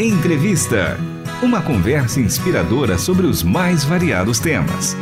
Entrevista. Uma conversa inspiradora sobre os mais variados temas.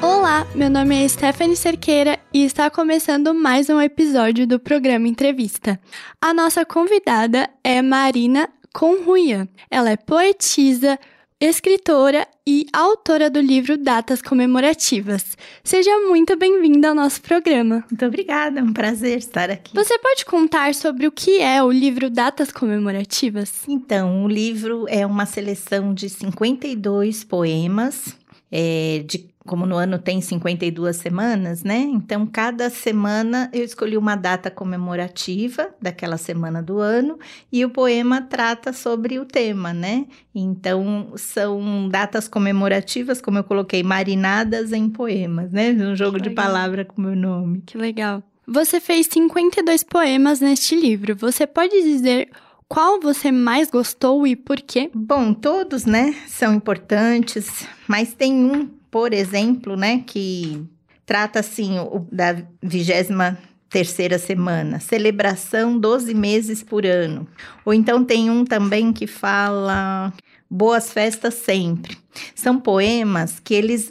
Olá, meu nome é Stephanie Cerqueira e está começando mais um episódio do programa Entrevista. A nossa convidada é Marina Conruia. Ela é poetisa, escritora e autora do livro Datas Comemorativas. Seja muito bem-vinda ao nosso programa. Muito obrigada, é um prazer estar aqui. Você pode contar sobre o que é o livro Datas Comemorativas? Então, o livro é uma seleção de 52 poemas é, de como no ano tem 52 semanas, né? Então, cada semana eu escolhi uma data comemorativa daquela semana do ano e o poema trata sobre o tema, né? Então, são datas comemorativas, como eu coloquei, marinadas em poemas, né? Um jogo de palavra com o meu nome. Que legal. Você fez 52 poemas neste livro. Você pode dizer qual você mais gostou e por quê? Bom, todos, né, são importantes, mas tem um por exemplo, né, que trata assim o, da vigésima terceira semana, celebração 12 meses por ano. Ou então tem um também que fala boas festas sempre. São poemas que eles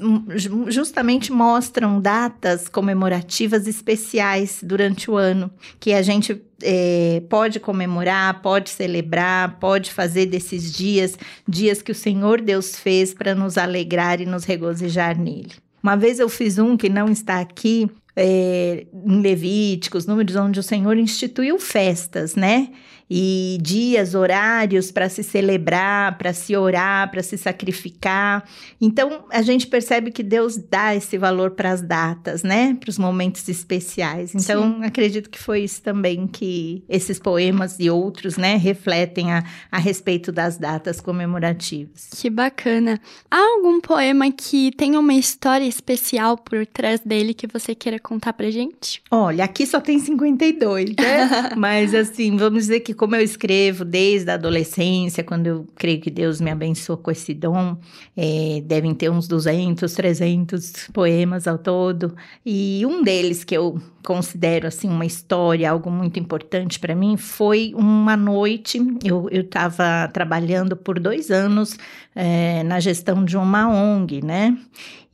justamente mostram datas comemorativas especiais durante o ano, que a gente é, pode comemorar, pode celebrar, pode fazer desses dias dias que o Senhor Deus fez para nos alegrar e nos regozijar nele. Uma vez eu fiz um que não está aqui, é, em Levíticos, números onde o Senhor instituiu festas, né? E dias, horários para se celebrar, para se orar, para se sacrificar. Então, a gente percebe que Deus dá esse valor para as datas, né? Para os momentos especiais. Então, Sim. acredito que foi isso também que esses poemas e outros, né, refletem a, a respeito das datas comemorativas. Que bacana. Há algum poema que tenha uma história especial por trás dele que você queira contar pra gente? Olha, aqui só tem 52, né? Mas assim, vamos dizer que como eu escrevo desde a adolescência, quando eu creio que Deus me abençoou com esse dom, é, devem ter uns 200, 300 poemas ao todo. E um deles que eu considero assim uma história, algo muito importante para mim, foi uma noite. Eu estava trabalhando por dois anos é, na gestão de uma ONG, né?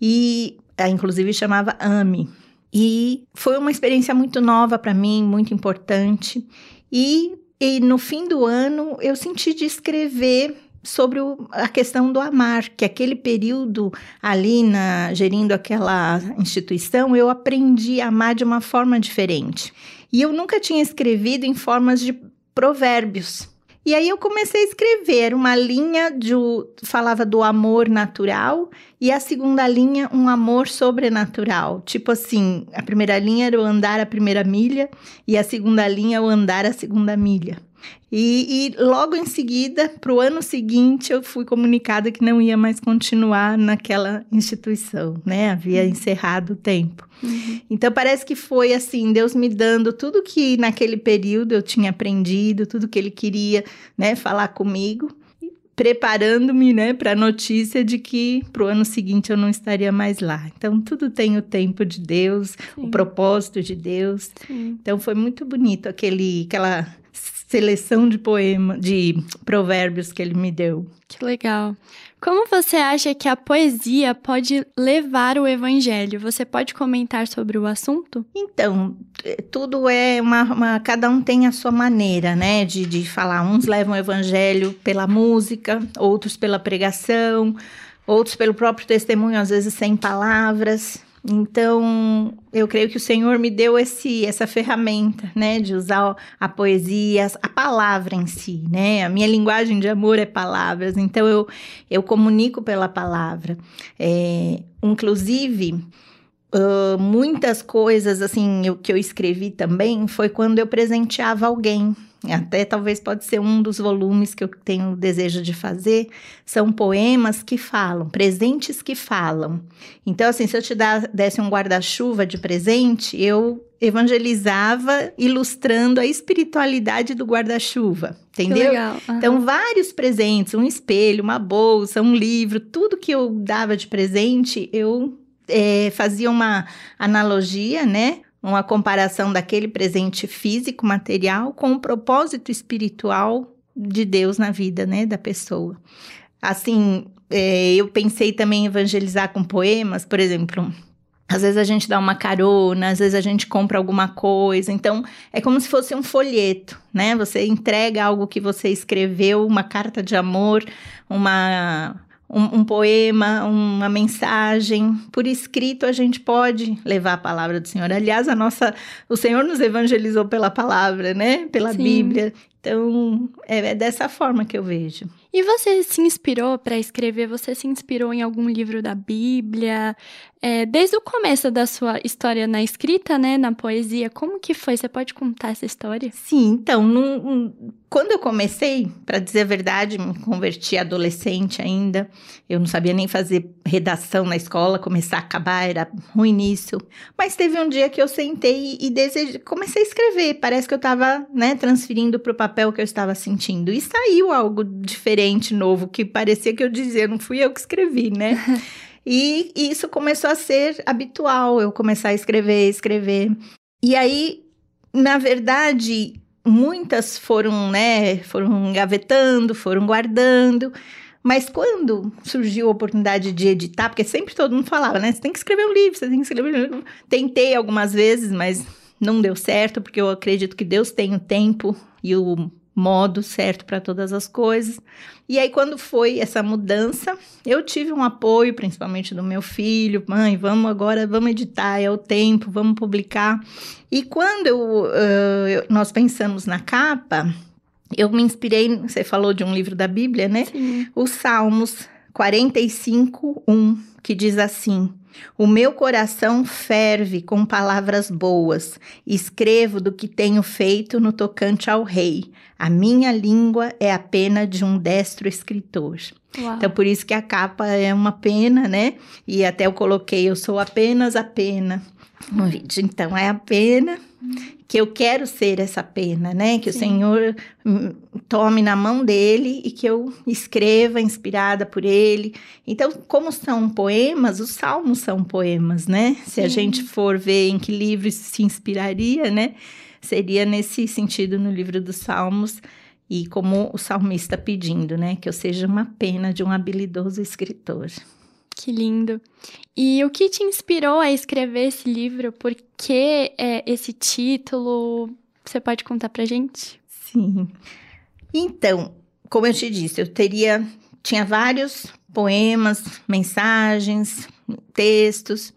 E inclusive chamava AME. E foi uma experiência muito nova para mim, muito importante. E e no fim do ano eu senti de escrever sobre o, a questão do amar, que aquele período ali na gerindo aquela instituição, eu aprendi a amar de uma forma diferente. E eu nunca tinha escrevido em formas de provérbios. E aí eu comecei a escrever uma linha de falava do amor natural e a segunda linha um amor sobrenatural. Tipo assim, a primeira linha era o andar a primeira milha e a segunda linha o andar a segunda milha. E, e logo em seguida, para o ano seguinte, eu fui comunicada que não ia mais continuar naquela instituição, né? Havia uhum. encerrado o tempo. Uhum. Então parece que foi assim, Deus me dando tudo que naquele período eu tinha aprendido, tudo que Ele queria, né, falar comigo preparando-me, né, para a notícia de que para o ano seguinte eu não estaria mais lá. Então tudo tem o tempo de Deus, Sim. o propósito de Deus. Sim. Então foi muito bonito aquele, aquela seleção de poema, de provérbios que ele me deu. Que legal. Como você acha que a poesia pode levar o evangelho? Você pode comentar sobre o assunto? Então, é, tudo é uma, uma, cada um tem a sua maneira, né, de, de falar. Uns levam o evangelho pela música, outros pela pregação, outros pelo próprio testemunho, às vezes sem palavras. Então, eu creio que o Senhor me deu esse, essa ferramenta, né, de usar a poesia, a palavra em si, né? A minha linguagem de amor é palavras, então eu, eu comunico pela palavra. É, inclusive, uh, muitas coisas, assim, eu, que eu escrevi também foi quando eu presenteava alguém, até talvez pode ser um dos volumes que eu tenho desejo de fazer, são poemas que falam, presentes que falam. Então, assim, se eu te desse um guarda-chuva de presente, eu evangelizava ilustrando a espiritualidade do guarda-chuva, entendeu? Uhum. Então, vários presentes, um espelho, uma bolsa, um livro, tudo que eu dava de presente, eu é, fazia uma analogia, né? Uma comparação daquele presente físico, material, com o propósito espiritual de Deus na vida, né, da pessoa. Assim, é, eu pensei também em evangelizar com poemas, por exemplo. Às vezes a gente dá uma carona, às vezes a gente compra alguma coisa. Então, é como se fosse um folheto, né? Você entrega algo que você escreveu, uma carta de amor, uma um, um, poema, uma mensagem por escrito, a gente pode levar a palavra do Senhor. Aliás, a nossa, o Senhor nos evangelizou pela palavra, né? Pela Sim. Bíblia. Então, é, é dessa forma que eu vejo. E você se inspirou para escrever? Você se inspirou em algum livro da Bíblia? É, desde o começo da sua história na escrita, né, na poesia, como que foi? Você pode contar essa história? Sim, então, num, quando eu comecei, para dizer a verdade, me converti adolescente ainda. Eu não sabia nem fazer redação na escola, começar a acabar, era ruim nisso. Mas teve um dia que eu sentei e desejei, comecei a escrever. Parece que eu estava, né, transferindo para o papel que eu estava sentindo. E saiu algo diferente novo, que parecia que eu dizia, não fui eu que escrevi, né? e, e isso começou a ser habitual, eu começar a escrever, escrever. E aí, na verdade, muitas foram, né, foram engavetando, foram guardando. Mas quando surgiu a oportunidade de editar, porque sempre todo mundo falava, né? Você tem que escrever um livro, você tem que escrever um livro. Tentei algumas vezes, mas não deu certo, porque eu acredito que Deus tem o tempo e o modo certo para todas as coisas. E aí, quando foi essa mudança, eu tive um apoio, principalmente do meu filho, mãe, vamos agora, vamos editar, é o tempo, vamos publicar. E quando eu, uh, nós pensamos na capa, eu me inspirei, você falou de um livro da Bíblia, né? Sim. Os Salmos 45, 1, que diz assim: o meu coração ferve com palavras boas. Escrevo do que tenho feito no tocante ao rei. A minha língua é a pena de um destro escritor. Uau. Então, por isso que a capa é uma pena, né? E até eu coloquei, eu sou apenas a pena no vídeo. Então, é a pena que eu quero ser essa pena, né? Que Sim. o Senhor hum, tome na mão dele e que eu escreva inspirada por ele. Então, como são poemas, os salmos são poemas, né? Se a gente for ver em que livro se inspiraria, né? Seria nesse sentido no livro dos Salmos e como o salmista pedindo, né? Que eu seja uma pena de um habilidoso escritor. Que lindo. E o que te inspirou a escrever esse livro? Por que é, esse título? Você pode contar pra gente? Sim. Então, como eu te disse, eu teria tinha vários poemas, mensagens, textos.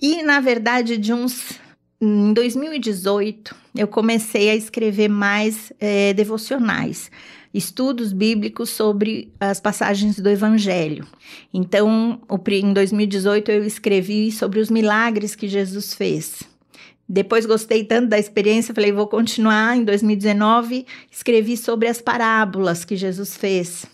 E na verdade, de uns em 2018, eu comecei a escrever mais é, devocionais estudos bíblicos sobre as passagens do Evangelho. Então, em 2018, eu escrevi sobre os milagres que Jesus fez. Depois gostei tanto da experiência, falei, vou continuar. Em 2019, escrevi sobre as parábolas que Jesus fez.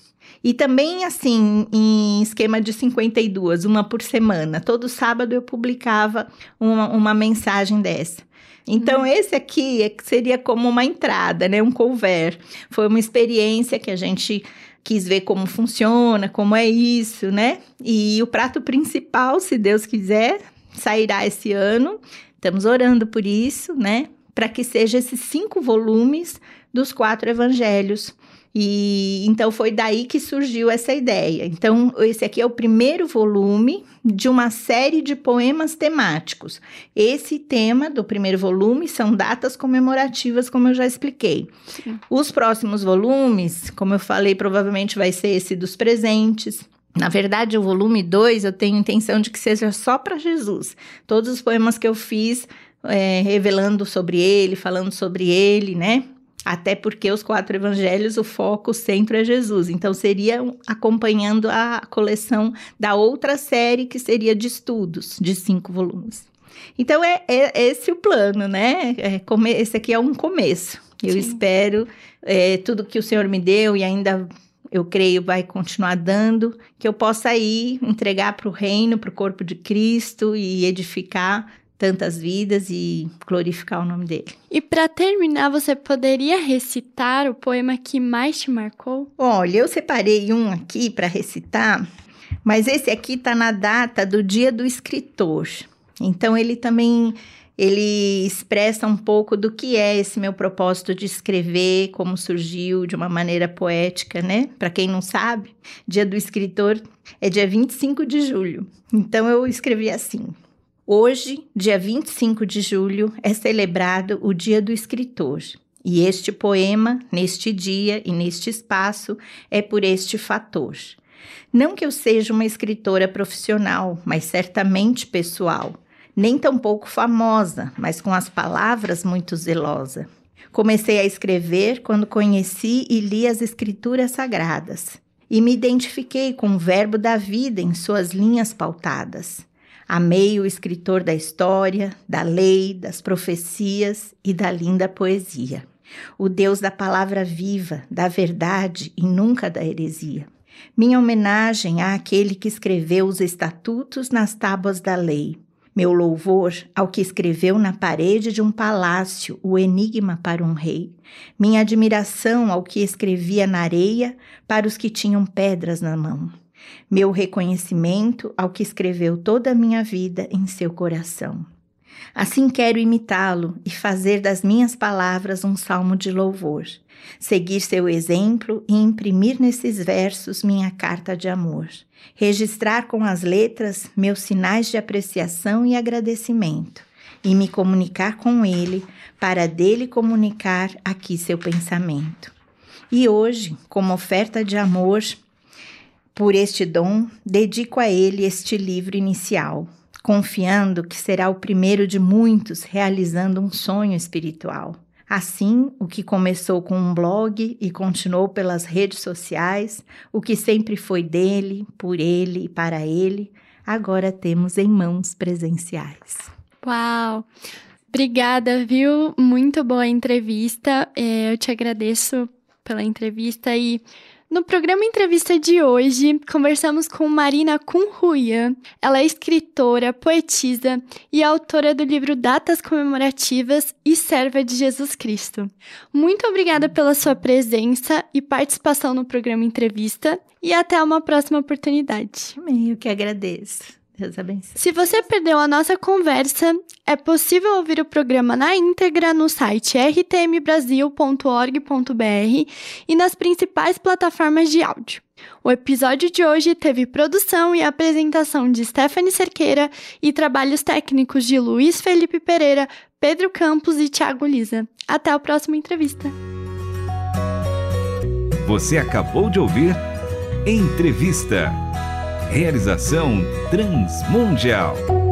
E também, assim, em esquema de 52, uma por semana. Todo sábado eu publicava uma, uma mensagem dessa. Então, uhum. esse aqui é seria como uma entrada, né? Um cover. Foi uma experiência que a gente quis ver como funciona, como é isso, né? E o prato principal, se Deus quiser, sairá esse ano. Estamos orando por isso, né? Para que seja esses cinco volumes dos quatro evangelhos e então foi daí que surgiu essa ideia. Então, esse aqui é o primeiro volume de uma série de poemas temáticos. Esse tema do primeiro volume são datas comemorativas, como eu já expliquei. Sim. Os próximos volumes, como eu falei, provavelmente vai ser esse dos presentes. Na verdade, o volume 2 eu tenho intenção de que seja só para Jesus. Todos os poemas que eu fiz é, revelando sobre ele, falando sobre ele, né? Até porque os quatro evangelhos, o foco, o centro é Jesus. Então, seria acompanhando a coleção da outra série, que seria de estudos, de cinco volumes. Então, é, é esse o plano, né? É, come, esse aqui é um começo. Eu Sim. espero é, tudo que o Senhor me deu e ainda eu creio vai continuar dando, que eu possa ir entregar para o reino, para o corpo de Cristo e edificar tantas vidas e glorificar o nome dele. E para terminar, você poderia recitar o poema que mais te marcou? Olha, eu separei um aqui para recitar, mas esse aqui está na data do dia do escritor. Então ele também ele expressa um pouco do que é esse meu propósito de escrever, como surgiu de uma maneira poética, né? Para quem não sabe, Dia do Escritor é dia 25 de julho. Então eu escrevi assim: Hoje, dia 25 de julho, é celebrado o Dia do Escritor. E este poema, neste dia e neste espaço, é por este fator. Não que eu seja uma escritora profissional, mas certamente pessoal nem tampouco famosa, mas com as palavras muito zelosa. Comecei a escrever quando conheci e li as Escrituras Sagradas e me identifiquei com o Verbo da vida em suas linhas pautadas. Amei o escritor da história, da lei, das profecias e da linda poesia. O Deus da palavra viva, da verdade e nunca da heresia. Minha homenagem àquele que escreveu os estatutos nas tábuas da lei meu louvor ao que escreveu na parede de um palácio o enigma para um rei. Minha admiração ao que escrevia na areia para os que tinham pedras na mão. Meu reconhecimento ao que escreveu toda a minha vida em seu coração. Assim quero imitá-lo e fazer das minhas palavras um salmo de louvor, seguir seu exemplo e imprimir nesses versos minha carta de amor, registrar com as letras meus sinais de apreciação e agradecimento e me comunicar com ele para dele comunicar aqui seu pensamento. E hoje, como oferta de amor por este dom, dedico a ele este livro inicial, confiando que será o primeiro de muitos realizando um sonho espiritual. Assim, o que começou com um blog e continuou pelas redes sociais, o que sempre foi dele, por ele e para ele, agora temos em mãos presenciais. Uau! Obrigada, viu? Muito boa entrevista. É, eu te agradeço pela entrevista e no programa Entrevista de hoje, conversamos com Marina Cunhuia. Ela é escritora, poetisa e autora do livro Datas Comemorativas e Serva de Jesus Cristo. Muito obrigada pela sua presença e participação no programa Entrevista e até uma próxima oportunidade. Eu que agradeço. Deus abençoe. Se você perdeu a nossa conversa, é possível ouvir o programa na íntegra no site rtmbrasil.org.br e nas principais plataformas de áudio. O episódio de hoje teve produção e apresentação de Stephanie Cerqueira e trabalhos técnicos de Luiz Felipe Pereira, Pedro Campos e Thiago Lisa. Até a próxima entrevista. Você acabou de ouvir Entrevista. Realização Transmundial.